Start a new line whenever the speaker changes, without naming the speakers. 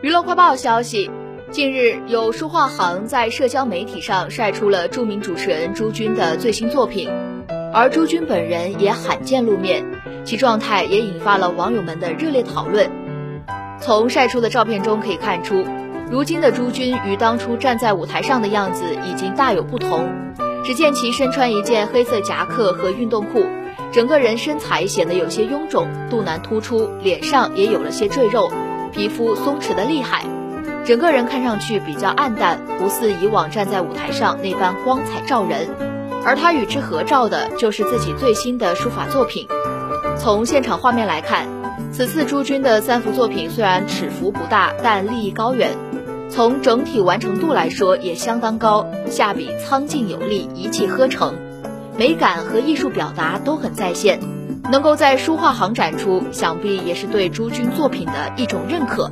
娱乐快报消息，近日有书画行在社交媒体上晒出了著名主持人朱军的最新作品，而朱军本人也罕见露面，其状态也引发了网友们的热烈讨论。从晒出的照片中可以看出，如今的朱军与当初站在舞台上的样子已经大有不同。只见其身穿一件黑色夹克和运动裤，整个人身材显得有些臃肿，肚腩突出，脸上也有了些赘肉。皮肤松弛的厉害，整个人看上去比较暗淡，不似以往站在舞台上那般光彩照人。而他与之合照的就是自己最新的书法作品。从现场画面来看，此次朱军的三幅作品虽然尺幅不大，但立意高远，从整体完成度来说也相当高，下笔苍劲有力，一气呵成，美感和艺术表达都很在线。能够在书画行展出，想必也是对朱军作品的一种认可。